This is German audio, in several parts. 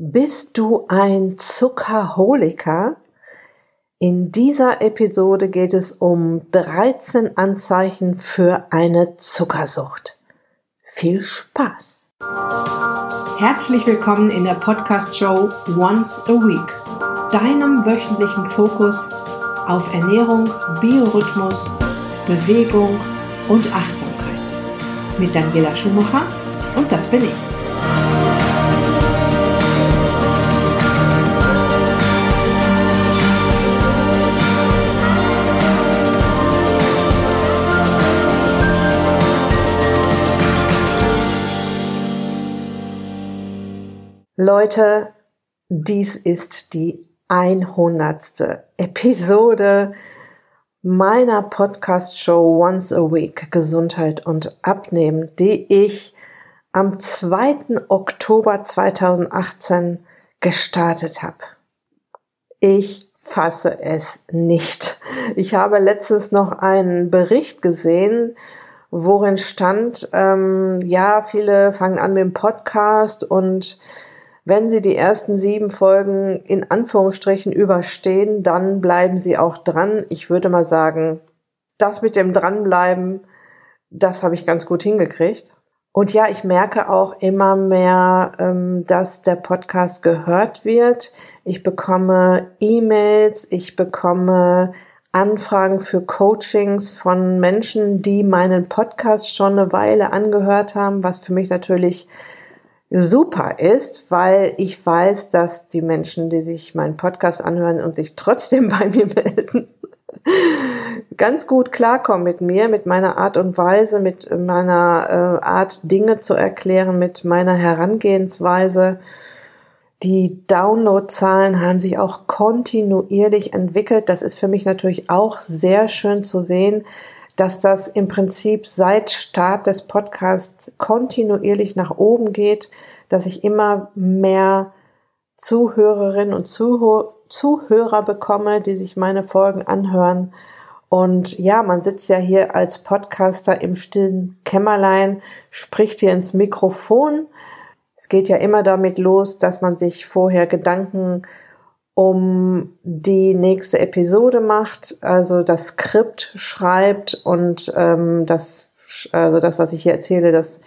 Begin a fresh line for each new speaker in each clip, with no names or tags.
Bist du ein Zuckerholiker? In dieser Episode geht es um 13 Anzeichen für eine Zuckersucht. Viel Spaß!
Herzlich willkommen in der Podcast-Show Once a Week, deinem wöchentlichen Fokus auf Ernährung, Biorhythmus, Bewegung und Achtsamkeit. Mit Daniela Schumacher und das bin ich.
Leute, dies ist die 100. Episode meiner Podcast-Show Once a Week Gesundheit und Abnehmen, die ich am 2. Oktober 2018 gestartet habe. Ich fasse es nicht. Ich habe letztens noch einen Bericht gesehen, worin stand, ähm, ja, viele fangen an mit dem Podcast und wenn Sie die ersten sieben Folgen in Anführungsstrichen überstehen, dann bleiben Sie auch dran. Ich würde mal sagen, das mit dem Dranbleiben, das habe ich ganz gut hingekriegt. Und ja, ich merke auch immer mehr, ähm, dass der Podcast gehört wird. Ich bekomme E-Mails, ich bekomme Anfragen für Coachings von Menschen, die meinen Podcast schon eine Weile angehört haben, was für mich natürlich super ist, weil ich weiß, dass die Menschen, die sich meinen Podcast anhören und sich trotzdem bei mir melden, ganz gut klarkommen mit mir, mit meiner Art und Weise, mit meiner äh, Art, Dinge zu erklären, mit meiner Herangehensweise. Die Downloadzahlen haben sich auch kontinuierlich entwickelt. Das ist für mich natürlich auch sehr schön zu sehen, dass das im Prinzip seit Start des Podcasts kontinuierlich nach oben geht, dass ich immer mehr Zuhörerinnen und Zuhörer bekomme, die sich meine Folgen anhören. Und ja, man sitzt ja hier als Podcaster im stillen Kämmerlein, spricht hier ins Mikrofon. Es geht ja immer damit los, dass man sich vorher Gedanken um die nächste Episode macht, also das Skript schreibt und ähm, das, also das, was ich hier erzähle, das,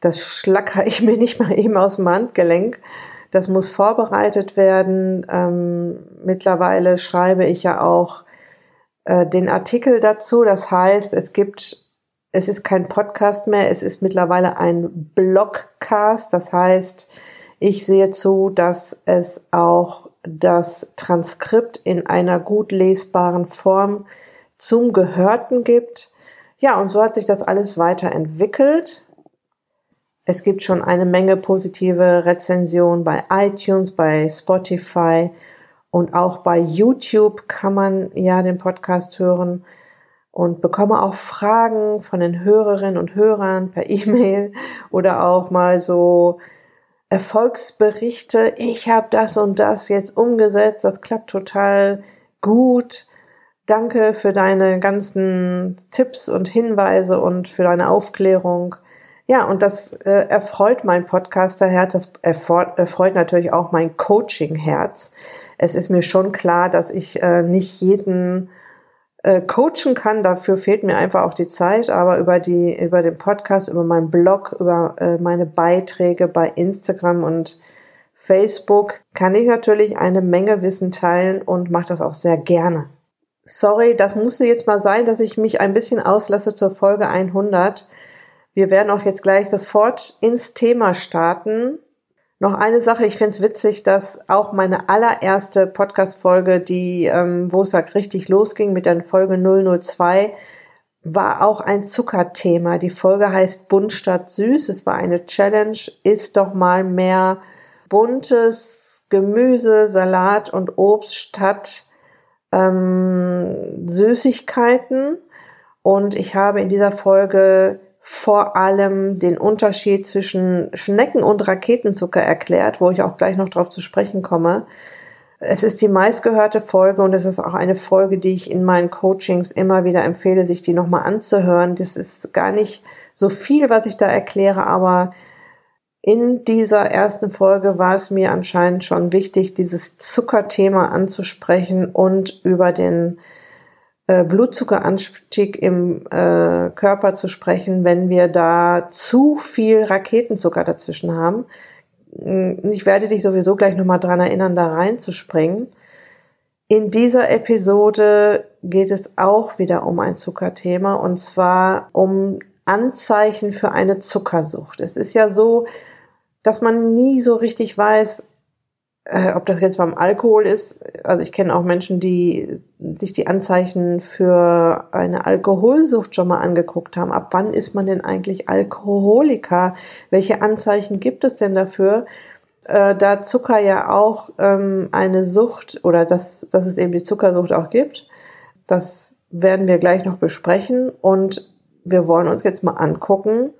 das schlacker ich mir nicht mal eben aus dem Handgelenk. Das muss vorbereitet werden. Ähm, mittlerweile schreibe ich ja auch äh, den Artikel dazu. Das heißt, es gibt, es ist kein Podcast mehr, es ist mittlerweile ein Blogcast. Das heißt, ich sehe zu, dass es auch das Transkript in einer gut lesbaren Form zum Gehörten gibt. Ja, und so hat sich das alles weiterentwickelt. Es gibt schon eine Menge positive Rezensionen bei iTunes, bei Spotify und auch bei YouTube kann man ja den Podcast hören und bekomme auch Fragen von den Hörerinnen und Hörern per E-Mail oder auch mal so Erfolgsberichte, ich habe das und das jetzt umgesetzt, das klappt total gut. Danke für deine ganzen Tipps und Hinweise und für deine Aufklärung. Ja, und das äh, erfreut mein Podcasterherz, das erfreut, erfreut natürlich auch mein Coaching-Herz. Es ist mir schon klar, dass ich äh, nicht jeden äh, coachen kann. Dafür fehlt mir einfach auch die Zeit. Aber über die, über den Podcast, über meinen Blog, über äh, meine Beiträge bei Instagram und Facebook kann ich natürlich eine Menge Wissen teilen und mache das auch sehr gerne. Sorry, das musste jetzt mal sein, dass ich mich ein bisschen auslasse zur Folge 100. Wir werden auch jetzt gleich sofort ins Thema starten. Noch eine Sache, ich finde es witzig, dass auch meine allererste Podcast-Folge, die, ähm, wo es halt richtig losging mit der Folge 002, war auch ein Zuckerthema. Die Folge heißt Bunt statt süß. Es war eine Challenge. Ist doch mal mehr buntes Gemüse, Salat und Obst statt ähm, Süßigkeiten. Und ich habe in dieser Folge vor allem den Unterschied zwischen Schnecken und Raketenzucker erklärt, wo ich auch gleich noch drauf zu sprechen komme. Es ist die meistgehörte Folge und es ist auch eine Folge, die ich in meinen Coachings immer wieder empfehle, sich die nochmal anzuhören. Das ist gar nicht so viel, was ich da erkläre, aber in dieser ersten Folge war es mir anscheinend schon wichtig, dieses Zuckerthema anzusprechen und über den äh, Blutzuckeranstieg im äh, Körper zu sprechen, wenn wir da zu viel Raketenzucker dazwischen haben. Hm, ich werde dich sowieso gleich nochmal dran erinnern, da reinzuspringen. In dieser Episode geht es auch wieder um ein Zuckerthema und zwar um Anzeichen für eine Zuckersucht. Es ist ja so, dass man nie so richtig weiß, äh, ob das jetzt beim Alkohol ist. Also ich kenne auch Menschen, die sich die Anzeichen für eine Alkoholsucht schon mal angeguckt haben. Ab wann ist man denn eigentlich Alkoholiker? Welche Anzeichen gibt es denn dafür? Äh, da Zucker ja auch ähm, eine Sucht oder dass, dass es eben die Zuckersucht auch gibt, das werden wir gleich noch besprechen und wir wollen uns jetzt mal angucken,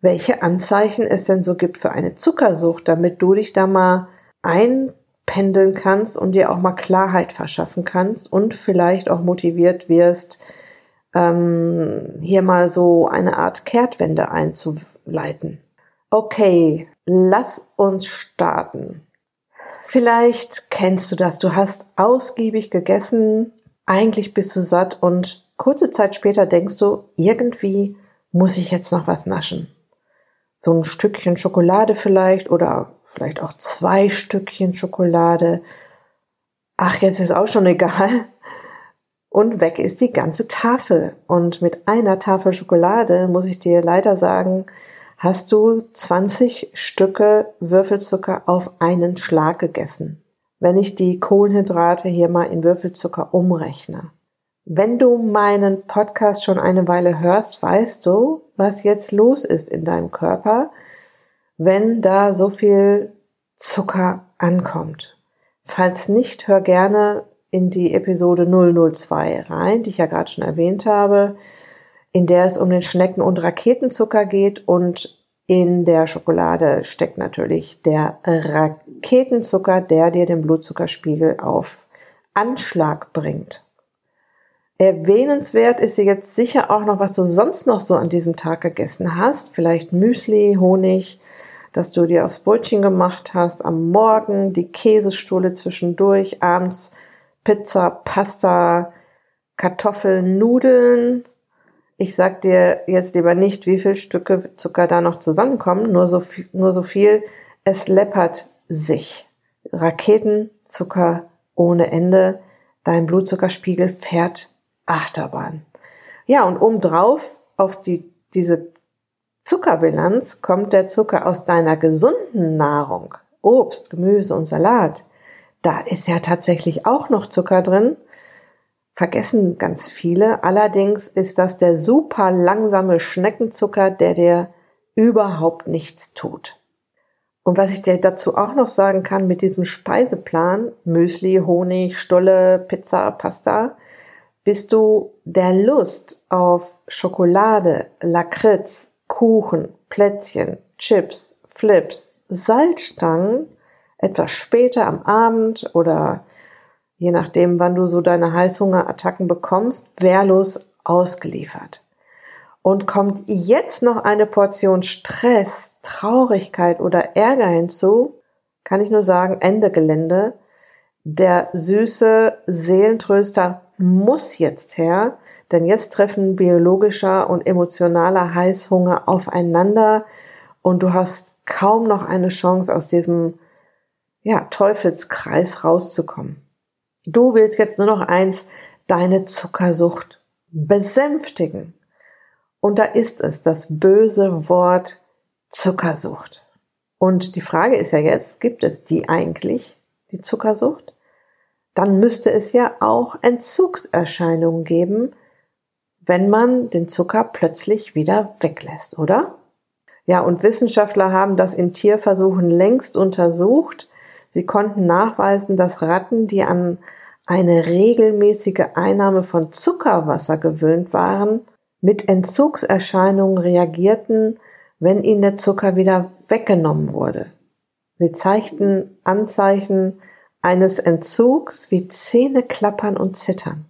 welche Anzeichen es denn so gibt für eine Zuckersucht, damit du dich da mal einpendeln kannst und dir auch mal Klarheit verschaffen kannst und vielleicht auch motiviert wirst, ähm, hier mal so eine Art Kehrtwende einzuleiten. Okay, lass uns starten. Vielleicht kennst du das. Du hast ausgiebig gegessen, eigentlich bist du satt und kurze Zeit später denkst du, irgendwie muss ich jetzt noch was naschen so ein Stückchen Schokolade vielleicht oder vielleicht auch zwei Stückchen Schokolade. Ach, jetzt ist auch schon egal. Und weg ist die ganze Tafel. Und mit einer Tafel Schokolade, muss ich dir leider sagen, hast du 20 Stücke Würfelzucker auf einen Schlag gegessen. Wenn ich die Kohlenhydrate hier mal in Würfelzucker umrechne. Wenn du meinen Podcast schon eine Weile hörst, weißt du, was jetzt los ist in deinem Körper, wenn da so viel Zucker ankommt. Falls nicht, hör gerne in die Episode 002 rein, die ich ja gerade schon erwähnt habe, in der es um den Schnecken- und Raketenzucker geht und in der Schokolade steckt natürlich der Raketenzucker, der dir den Blutzuckerspiegel auf Anschlag bringt. Erwähnenswert ist jetzt sicher auch noch, was du sonst noch so an diesem Tag gegessen hast. Vielleicht Müsli, Honig, dass du dir aufs Brötchen gemacht hast, am Morgen die Käsestuhle zwischendurch, abends Pizza, Pasta, Kartoffeln, Nudeln. Ich sag dir jetzt lieber nicht, wie viel Stücke Zucker da noch zusammenkommen, nur so viel, nur so viel. Es läppert sich. Raketenzucker ohne Ende. Dein Blutzuckerspiegel fährt Achterbahn. Ja, und obendrauf auf die, diese Zuckerbilanz kommt der Zucker aus deiner gesunden Nahrung. Obst, Gemüse und Salat. Da ist ja tatsächlich auch noch Zucker drin. Vergessen ganz viele. Allerdings ist das der super langsame Schneckenzucker, der dir überhaupt nichts tut. Und was ich dir dazu auch noch sagen kann mit diesem Speiseplan, Müsli, Honig, Stulle, Pizza, Pasta, bist du der Lust auf Schokolade, Lakritz, Kuchen, Plätzchen, Chips, Flips, Salzstangen etwas später am Abend oder je nachdem, wann du so deine Heißhungerattacken bekommst, wehrlos ausgeliefert. Und kommt jetzt noch eine Portion Stress, Traurigkeit oder Ärger hinzu, kann ich nur sagen, Ende Gelände. Der süße Seelentröster muss jetzt her, denn jetzt treffen biologischer und emotionaler Heißhunger aufeinander und du hast kaum noch eine Chance aus diesem ja, Teufelskreis rauszukommen. Du willst jetzt nur noch eins, deine Zuckersucht besänftigen. Und da ist es, das böse Wort Zuckersucht. Und die Frage ist ja jetzt, gibt es die eigentlich, die Zuckersucht? Dann müsste es ja auch Entzugserscheinungen geben, wenn man den Zucker plötzlich wieder weglässt, oder? Ja, und Wissenschaftler haben das in Tierversuchen längst untersucht. Sie konnten nachweisen, dass Ratten, die an eine regelmäßige Einnahme von Zuckerwasser gewöhnt waren, mit Entzugserscheinungen reagierten, wenn ihnen der Zucker wieder weggenommen wurde. Sie zeigten Anzeichen eines Entzugs wie Zähne klappern und zittern.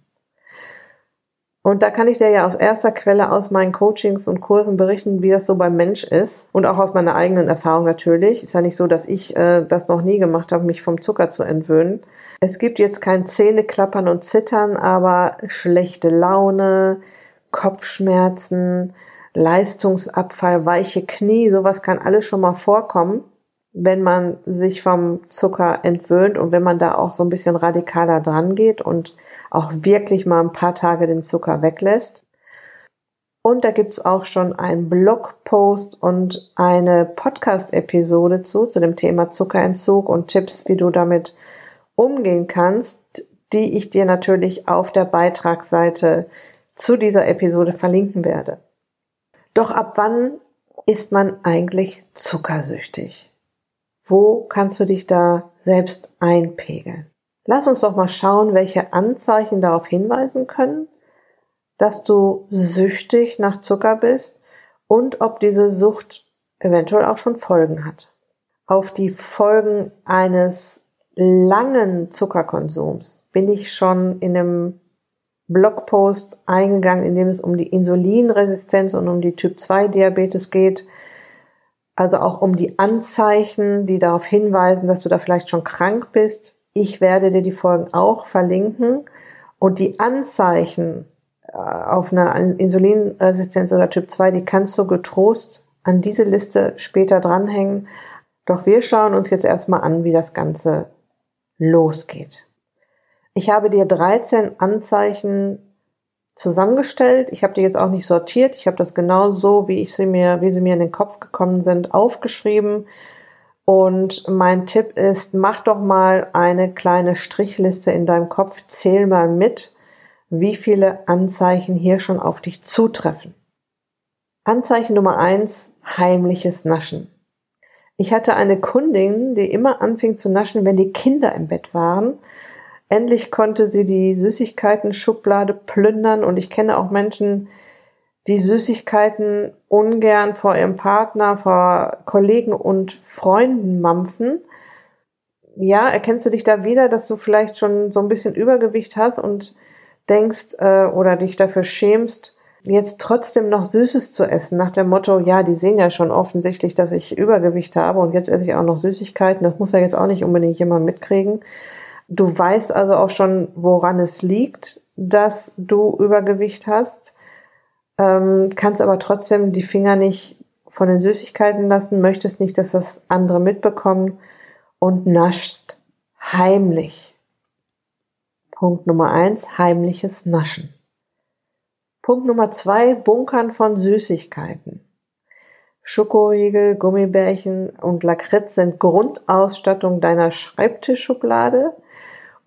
Und da kann ich dir ja aus erster Quelle aus meinen Coachings und Kursen berichten, wie das so beim Mensch ist. Und auch aus meiner eigenen Erfahrung natürlich. Ist ja nicht so, dass ich äh, das noch nie gemacht habe, mich vom Zucker zu entwöhnen. Es gibt jetzt kein Zähneklappern und Zittern, aber schlechte Laune, Kopfschmerzen, Leistungsabfall, weiche Knie, sowas kann alles schon mal vorkommen, wenn man sich vom Zucker entwöhnt und wenn man da auch so ein bisschen radikaler dran geht und auch wirklich mal ein paar Tage den Zucker weglässt. Und da gibt's auch schon einen Blogpost und eine Podcast-Episode zu, zu dem Thema Zuckerentzug und Tipps, wie du damit umgehen kannst, die ich dir natürlich auf der Beitragsseite zu dieser Episode verlinken werde. Doch ab wann ist man eigentlich zuckersüchtig? Wo kannst du dich da selbst einpegeln? Lass uns doch mal schauen, welche Anzeichen darauf hinweisen können, dass du süchtig nach Zucker bist und ob diese Sucht eventuell auch schon Folgen hat. Auf die Folgen eines langen Zuckerkonsums bin ich schon in einem Blogpost eingegangen, in dem es um die Insulinresistenz und um die Typ-2-Diabetes geht. Also auch um die Anzeichen, die darauf hinweisen, dass du da vielleicht schon krank bist. Ich werde dir die Folgen auch verlinken. Und die Anzeichen äh, auf eine Insulinresistenz oder Typ 2, die kannst du getrost an diese Liste später dranhängen. Doch wir schauen uns jetzt erstmal an, wie das Ganze losgeht. Ich habe dir 13 Anzeichen zusammengestellt. Ich habe die jetzt auch nicht sortiert. Ich habe das genau so, wie ich sie mir, wie sie mir in den Kopf gekommen sind, aufgeschrieben. Und mein Tipp ist, mach doch mal eine kleine Strichliste in deinem Kopf, zähl mal mit, wie viele Anzeichen hier schon auf dich zutreffen. Anzeichen Nummer eins, heimliches Naschen. Ich hatte eine Kundin, die immer anfing zu naschen, wenn die Kinder im Bett waren. Endlich konnte sie die Süßigkeiten-Schublade plündern und ich kenne auch Menschen, die Süßigkeiten ungern vor ihrem Partner, vor Kollegen und Freunden mampfen. Ja, erkennst du dich da wieder, dass du vielleicht schon so ein bisschen Übergewicht hast und denkst äh, oder dich dafür schämst, jetzt trotzdem noch Süßes zu essen, nach dem Motto, ja, die sehen ja schon offensichtlich, dass ich Übergewicht habe und jetzt esse ich auch noch Süßigkeiten, das muss ja jetzt auch nicht unbedingt jemand mitkriegen. Du weißt also auch schon, woran es liegt, dass du Übergewicht hast ähm, kannst aber trotzdem die Finger nicht von den Süßigkeiten lassen, möchtest nicht, dass das andere mitbekommen und naschst heimlich. Punkt Nummer eins, heimliches Naschen. Punkt Nummer zwei, Bunkern von Süßigkeiten. Schokoriegel, Gummibärchen und Lakritz sind Grundausstattung deiner Schreibtischschublade.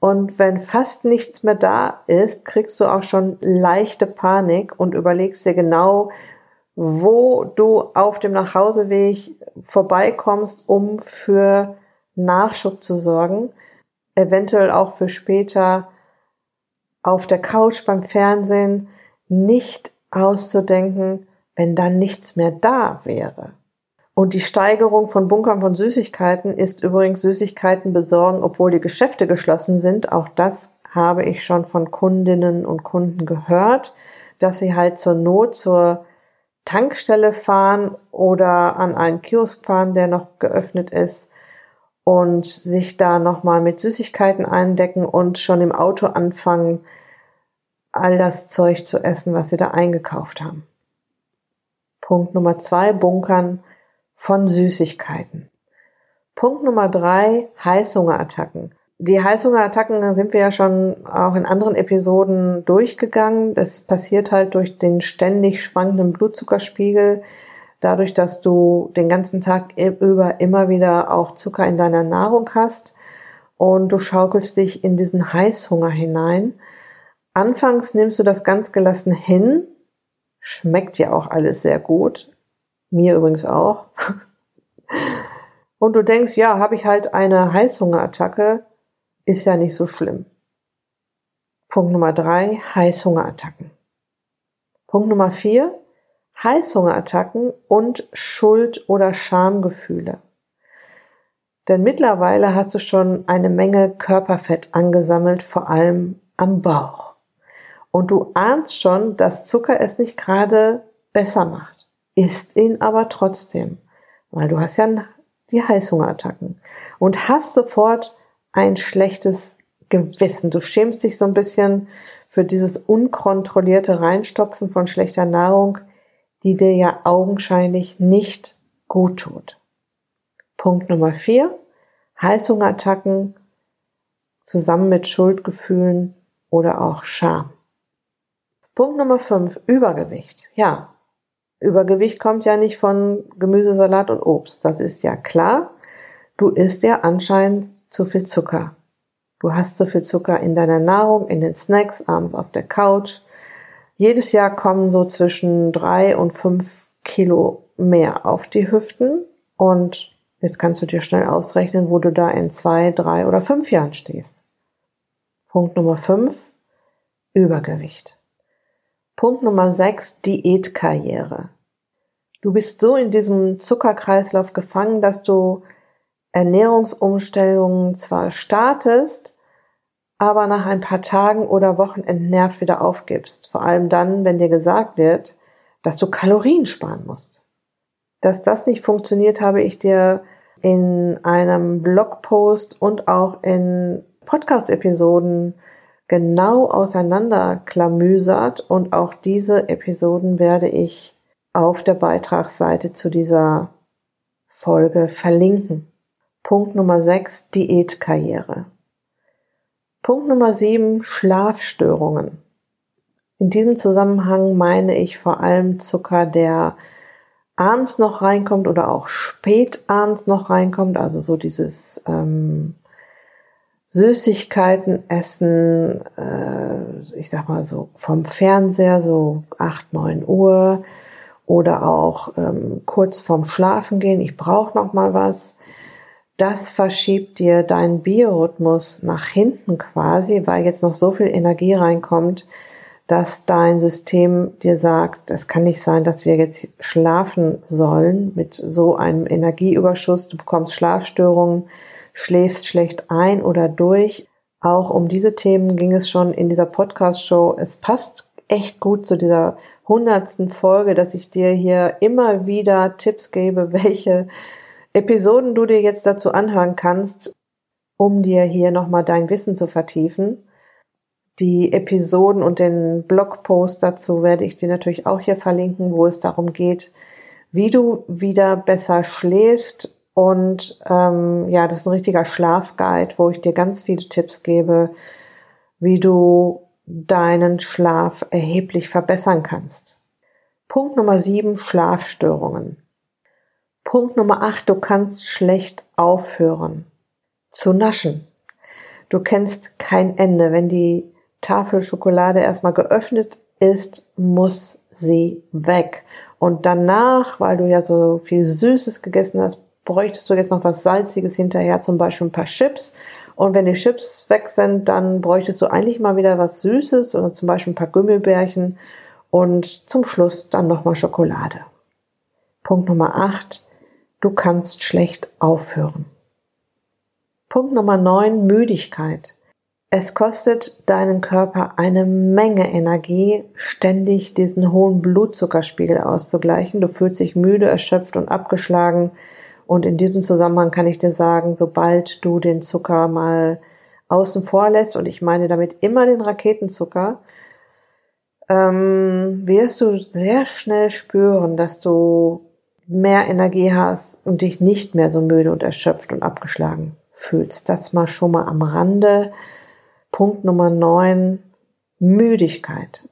Und wenn fast nichts mehr da ist, kriegst du auch schon leichte Panik und überlegst dir genau, wo du auf dem Nachhauseweg vorbeikommst, um für Nachschub zu sorgen, eventuell auch für später auf der Couch beim Fernsehen nicht auszudenken, wenn dann nichts mehr da wäre. Und die Steigerung von Bunkern von Süßigkeiten ist übrigens Süßigkeiten besorgen, obwohl die Geschäfte geschlossen sind. Auch das habe ich schon von Kundinnen und Kunden gehört, dass sie halt zur Not zur Tankstelle fahren oder an einen Kiosk fahren, der noch geöffnet ist und sich da nochmal mit Süßigkeiten eindecken und schon im Auto anfangen, all das Zeug zu essen, was sie da eingekauft haben. Punkt Nummer zwei, Bunkern von Süßigkeiten. Punkt Nummer drei, Heißhungerattacken. Die Heißhungerattacken sind wir ja schon auch in anderen Episoden durchgegangen. Das passiert halt durch den ständig schwankenden Blutzuckerspiegel, dadurch, dass du den ganzen Tag über immer wieder auch Zucker in deiner Nahrung hast und du schaukelst dich in diesen Heißhunger hinein. Anfangs nimmst du das ganz gelassen hin, schmeckt ja auch alles sehr gut, mir übrigens auch. Und du denkst, ja, habe ich halt eine Heißhungerattacke, ist ja nicht so schlimm. Punkt Nummer drei, Heißhungerattacken. Punkt Nummer vier, Heißhungerattacken und Schuld- oder Schamgefühle. Denn mittlerweile hast du schon eine Menge Körperfett angesammelt, vor allem am Bauch. und du ahnst schon, dass Zucker es nicht gerade besser macht. Isst ihn aber trotzdem, weil du hast ja die Heißhungerattacken und hast sofort ein schlechtes Gewissen. Du schämst dich so ein bisschen für dieses unkontrollierte Reinstopfen von schlechter Nahrung, die dir ja augenscheinlich nicht gut tut. Punkt Nummer vier. Heißhungerattacken zusammen mit Schuldgefühlen oder auch Scham. Punkt Nummer fünf. Übergewicht. Ja. Übergewicht kommt ja nicht von Gemüse, Salat und Obst. Das ist ja klar. Du isst ja anscheinend zu viel Zucker. Du hast zu viel Zucker in deiner Nahrung, in den Snacks, abends auf der Couch. Jedes Jahr kommen so zwischen drei und fünf Kilo mehr auf die Hüften. Und jetzt kannst du dir schnell ausrechnen, wo du da in zwei, drei oder fünf Jahren stehst. Punkt Nummer fünf, Übergewicht. Punkt Nummer sechs, Diätkarriere. Du bist so in diesem Zuckerkreislauf gefangen, dass du Ernährungsumstellungen zwar startest, aber nach ein paar Tagen oder Wochen entnervt wieder aufgibst. Vor allem dann, wenn dir gesagt wird, dass du Kalorien sparen musst. Dass das nicht funktioniert, habe ich dir in einem Blogpost und auch in Podcast-Episoden genau auseinanderklamüsert und auch diese Episoden werde ich auf der Beitragsseite zu dieser Folge verlinken. Punkt Nummer 6, Diätkarriere. Punkt Nummer 7, Schlafstörungen. In diesem Zusammenhang meine ich vor allem Zucker, der abends noch reinkommt oder auch spät abends noch reinkommt, also so dieses ähm, Süßigkeiten essen, äh, ich sag mal so vom Fernseher, so acht neun Uhr oder auch ähm, kurz vorm Schlafen gehen, ich brauche noch mal was. Das verschiebt dir deinen Biorhythmus nach hinten quasi, weil jetzt noch so viel Energie reinkommt, dass dein System dir sagt, es kann nicht sein, dass wir jetzt schlafen sollen mit so einem Energieüberschuss. Du bekommst Schlafstörungen, schläfst schlecht ein oder durch. Auch um diese Themen ging es schon in dieser Podcast-Show. Es passt echt gut zu dieser hundertsten Folge, dass ich dir hier immer wieder Tipps gebe, welche Episoden du dir jetzt dazu anhören kannst, um dir hier nochmal dein Wissen zu vertiefen. Die Episoden und den Blogpost dazu werde ich dir natürlich auch hier verlinken, wo es darum geht, wie du wieder besser schläfst, und ähm, ja, das ist ein richtiger Schlafguide, wo ich dir ganz viele Tipps gebe, wie du deinen Schlaf erheblich verbessern kannst. Punkt Nummer sieben, Schlafstörungen. Punkt Nummer acht, du kannst schlecht aufhören zu naschen. Du kennst kein Ende. Wenn die Tafel Schokolade erstmal geöffnet ist, muss sie weg. Und danach, weil du ja so viel Süßes gegessen hast, bräuchtest du jetzt noch was Salziges hinterher, zum Beispiel ein paar Chips. Und wenn die Chips weg sind, dann bräuchtest du eigentlich mal wieder was Süßes oder zum Beispiel ein paar Gummibärchen und zum Schluss dann nochmal Schokolade. Punkt Nummer 8. Du kannst schlecht aufhören. Punkt Nummer 9. Müdigkeit. Es kostet deinen Körper eine Menge Energie, ständig diesen hohen Blutzuckerspiegel auszugleichen. Du fühlst dich müde, erschöpft und abgeschlagen. Und in diesem Zusammenhang kann ich dir sagen, sobald du den Zucker mal außen vor lässt, und ich meine damit immer den Raketenzucker, ähm, wirst du sehr schnell spüren, dass du mehr Energie hast und dich nicht mehr so müde und erschöpft und abgeschlagen fühlst. Das mal schon mal am Rande. Punkt Nummer neun Müdigkeit.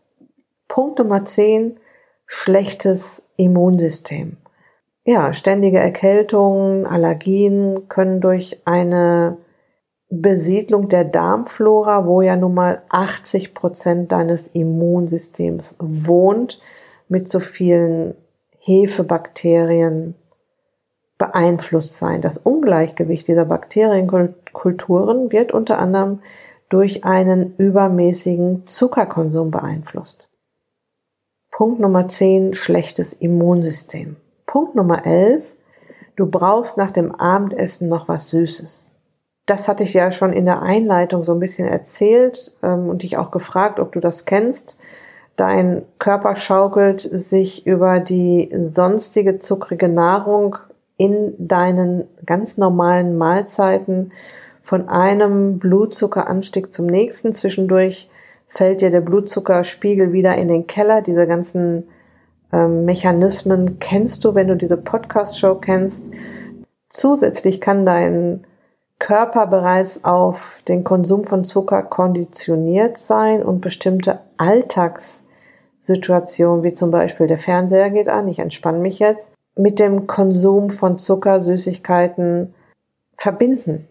Punkt Nummer zehn schlechtes Immunsystem. Ja, ständige Erkältungen, Allergien können durch eine Besiedlung der Darmflora, wo ja nun mal 80 Prozent deines Immunsystems wohnt, mit so vielen Hefebakterien beeinflusst sein. Das Ungleichgewicht dieser Bakterienkulturen wird unter anderem durch einen übermäßigen Zuckerkonsum beeinflusst. Punkt Nummer 10, schlechtes Immunsystem. Punkt Nummer 11. Du brauchst nach dem Abendessen noch was Süßes. das hatte ich ja schon in der Einleitung so ein bisschen erzählt ähm, und dich auch gefragt, ob du das kennst. Dein Körper schaukelt sich über die sonstige zuckrige Nahrung in deinen ganz normalen Mahlzeiten von einem Blutzuckeranstieg zum nächsten. Zwischendurch fällt dir der Blutzuckerspiegel wieder in den Keller. Diese ganzen ähm, Mechanismen kennst du, wenn du diese Podcast-Show kennst. Zusätzlich kann dein Körper bereits auf den Konsum von Zucker konditioniert sein und bestimmte Alltagssituationen, wie zum Beispiel der Fernseher geht an, ich entspanne mich jetzt, mit dem Konsum von Zucker, Süßigkeiten verbinden.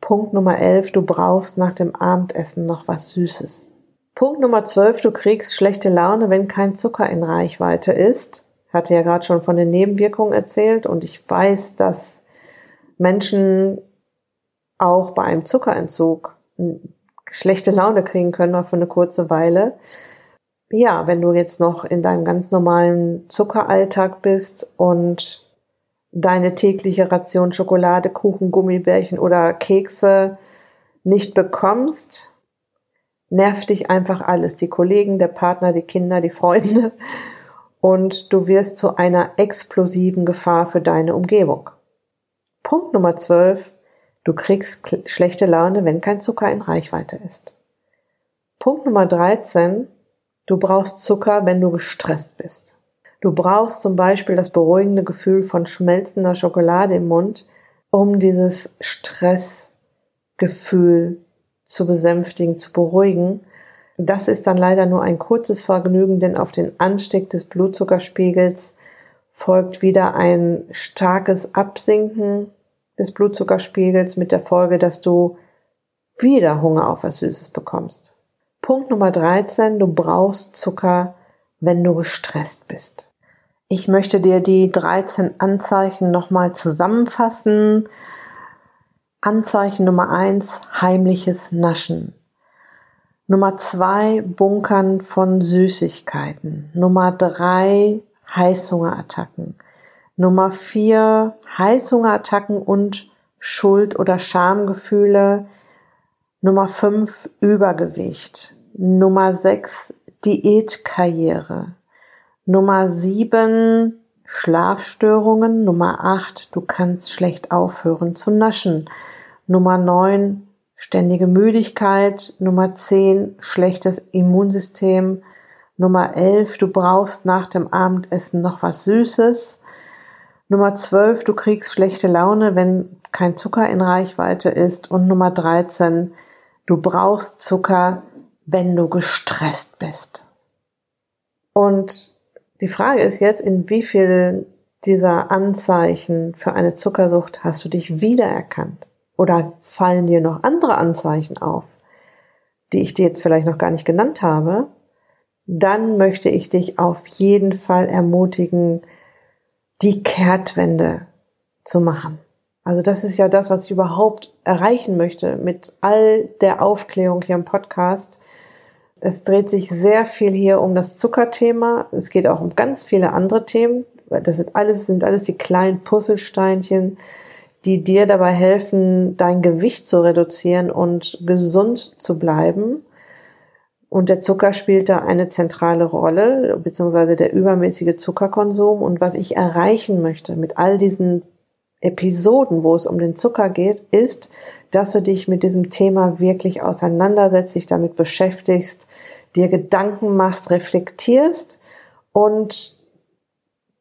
Punkt Nummer 11, du brauchst nach dem Abendessen noch was Süßes. Punkt Nummer 12, du kriegst schlechte Laune, wenn kein Zucker in Reichweite ist. Ich hatte ja gerade schon von den Nebenwirkungen erzählt und ich weiß, dass Menschen auch bei einem Zuckerentzug schlechte Laune kriegen können, mal für eine kurze Weile. Ja, wenn du jetzt noch in deinem ganz normalen Zuckeralltag bist und deine tägliche Ration Schokolade, Kuchen, Gummibärchen oder Kekse nicht bekommst, nervt dich einfach alles. Die Kollegen, der Partner, die Kinder, die Freunde. Und du wirst zu einer explosiven Gefahr für deine Umgebung. Punkt Nummer 12. Du kriegst schlechte Laune, wenn kein Zucker in Reichweite ist. Punkt Nummer 13. Du brauchst Zucker, wenn du gestresst bist. Du brauchst zum Beispiel das beruhigende Gefühl von schmelzender Schokolade im Mund, um dieses Stressgefühl zu besänftigen, zu beruhigen. Das ist dann leider nur ein kurzes Vergnügen, denn auf den Anstieg des Blutzuckerspiegels folgt wieder ein starkes Absinken des Blutzuckerspiegels mit der Folge, dass du wieder Hunger auf was Süßes bekommst. Punkt Nummer 13, du brauchst Zucker, wenn du gestresst bist. Ich möchte dir die 13 Anzeichen nochmal zusammenfassen. Anzeichen Nummer 1, heimliches Naschen. Nummer 2, Bunkern von Süßigkeiten. Nummer 3, Heißhungerattacken. Nummer vier, Heißhungerattacken und Schuld- oder Schamgefühle. Nummer fünf, Übergewicht. Nummer sechs, Diätkarriere. Nummer sieben, Schlafstörungen. Nummer acht, du kannst schlecht aufhören zu naschen. Nummer neun, ständige Müdigkeit. Nummer zehn, schlechtes Immunsystem. Nummer elf, du brauchst nach dem Abendessen noch was Süßes. Nummer 12, du kriegst schlechte Laune, wenn kein Zucker in Reichweite ist. Und Nummer 13, du brauchst Zucker, wenn du gestresst bist. Und die Frage ist jetzt, in wie viel dieser Anzeichen für eine Zuckersucht hast du dich wiedererkannt? Oder fallen dir noch andere Anzeichen auf, die ich dir jetzt vielleicht noch gar nicht genannt habe? Dann möchte ich dich auf jeden Fall ermutigen, die Kehrtwende zu machen. Also das ist ja das, was ich überhaupt erreichen möchte mit all der Aufklärung hier im Podcast. Es dreht sich sehr viel hier um das Zuckerthema. Es geht auch um ganz viele andere Themen. Das sind alles, sind alles die kleinen Puzzlesteinchen, die dir dabei helfen, dein Gewicht zu reduzieren und gesund zu bleiben. Und der Zucker spielt da eine zentrale Rolle, beziehungsweise der übermäßige Zuckerkonsum. Und was ich erreichen möchte mit all diesen Episoden, wo es um den Zucker geht, ist, dass du dich mit diesem Thema wirklich auseinandersetzt, dich damit beschäftigst, dir Gedanken machst, reflektierst und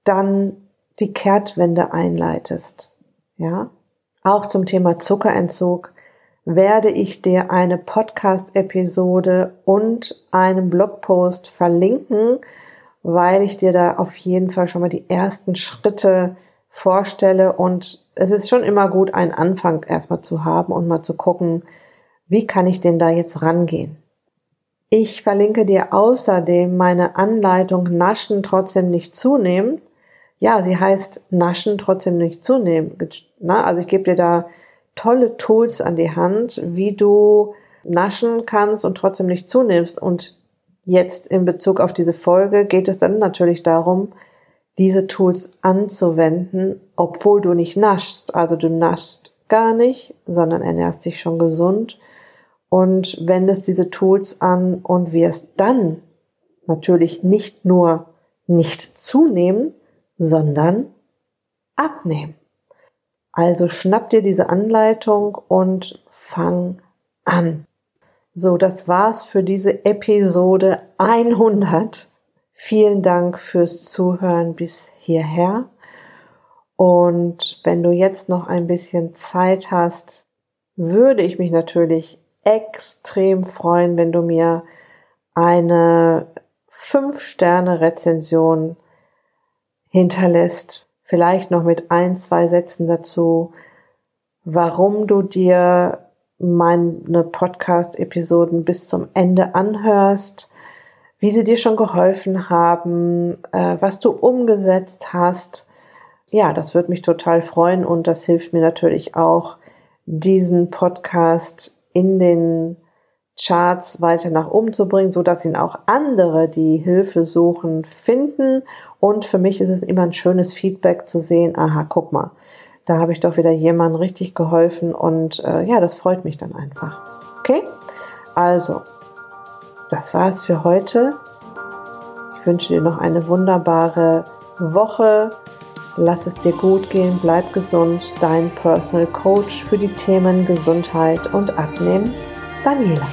dann die Kehrtwende einleitest. Ja? Auch zum Thema Zuckerentzug werde ich dir eine Podcast-Episode und einen Blogpost verlinken, weil ich dir da auf jeden Fall schon mal die ersten Schritte vorstelle und es ist schon immer gut, einen Anfang erstmal zu haben und mal zu gucken, wie kann ich denn da jetzt rangehen. Ich verlinke dir außerdem meine Anleitung Naschen trotzdem nicht zunehmen. Ja, sie heißt Naschen trotzdem nicht zunehmen. Also ich gebe dir da tolle Tools an die Hand, wie du naschen kannst und trotzdem nicht zunimmst. Und jetzt in Bezug auf diese Folge geht es dann natürlich darum, diese Tools anzuwenden, obwohl du nicht naschst. Also du naschst gar nicht, sondern ernährst dich schon gesund und wendest diese Tools an und wirst dann natürlich nicht nur nicht zunehmen, sondern abnehmen. Also schnapp dir diese Anleitung und fang an. So, das war's für diese Episode 100. Vielen Dank fürs Zuhören bis hierher. Und wenn du jetzt noch ein bisschen Zeit hast, würde ich mich natürlich extrem freuen, wenn du mir eine 5-Sterne-Rezension hinterlässt. Vielleicht noch mit ein, zwei Sätzen dazu, warum du dir meine Podcast-Episoden bis zum Ende anhörst, wie sie dir schon geholfen haben, äh, was du umgesetzt hast. Ja, das würde mich total freuen und das hilft mir natürlich auch, diesen Podcast in den Charts weiter nach oben zu bringen, so dass ihn auch andere, die Hilfe suchen, finden. Und für mich ist es immer ein schönes Feedback zu sehen, aha, guck mal, da habe ich doch wieder jemandem richtig geholfen und äh, ja, das freut mich dann einfach. Okay? Also, das war es für heute. Ich wünsche dir noch eine wunderbare Woche. Lass es dir gut gehen, bleib gesund. Dein Personal Coach für die Themen Gesundheit und Abnehmen, Daniela.